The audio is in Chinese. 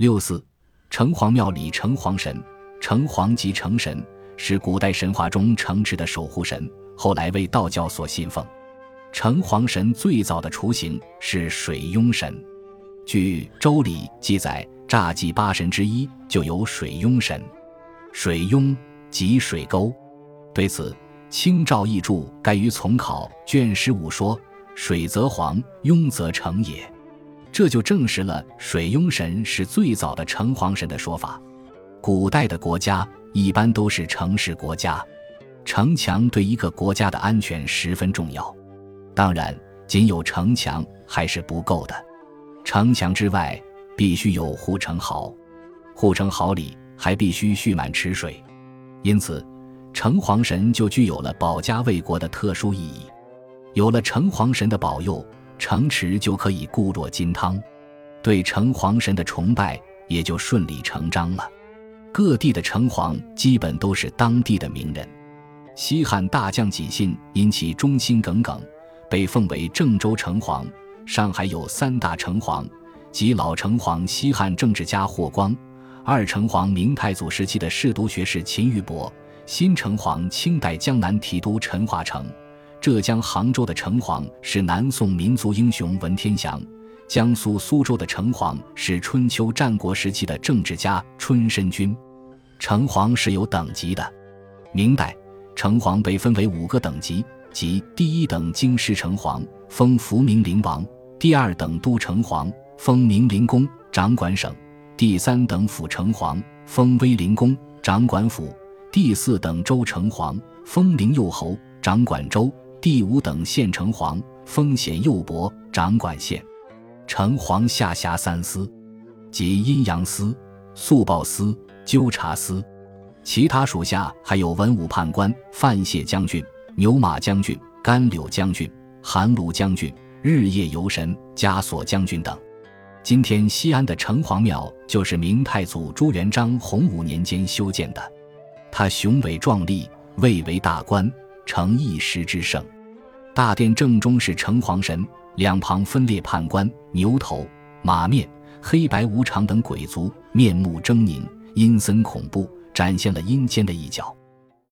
六四，城隍庙里城隍神，城隍即城神，是古代神话中城池的守护神，后来为道教所信奉。城隍神最早的雏形是水庸神，据《周礼》记载，诈祭八神之一就有水庸神。水庸即水沟。对此，清照译注《该于从考》卷十五说：“水则黄，庸则成也。”这就证实了水庸神是最早的城隍神的说法。古代的国家一般都是城市国家，城墙对一个国家的安全十分重要。当然，仅有城墙还是不够的，城墙之外必须有护城壕，护城壕里还必须蓄满池水。因此，城隍神就具有了保家卫国的特殊意义。有了城隍神的保佑。城池就可以固若金汤，对城隍神的崇拜也就顺理成章了。各地的城隍基本都是当地的名人。西汉大将纪信因其忠心耿耿，被奉为郑州城隍。上海有三大城隍，即老城隍西汉政治家霍光，二城隍明太祖时期的侍读学士秦玉伯，新城隍清代江南提督陈化成。浙江杭州的城隍是南宋民族英雄文天祥，江苏苏州的城隍是春秋战国时期的政治家春申君。城隍是有等级的，明代城隍被分为五个等级，即第一等京师城隍，封福明陵王；第二等都城隍，封明陵公，掌管省；第三等府城隍，封威灵公，掌管府；第四等州城隍，封灵右侯，掌管州。第五等县城隍，封显右伯，掌管县。城隍下辖三司，即阴阳司、速报司、纠察司。其他属下还有文武判官、范谢将军、牛马将军、甘柳将军、韩卢将军、日夜游神、枷锁将军等。今天西安的城隍庙就是明太祖朱元璋洪武年间修建的，它雄伟壮丽，位为大官。成一时之盛，大殿正中是城隍神，两旁分列判官、牛头、马面、黑白无常等鬼卒，面目狰狞、阴森恐怖，展现了阴间的一角。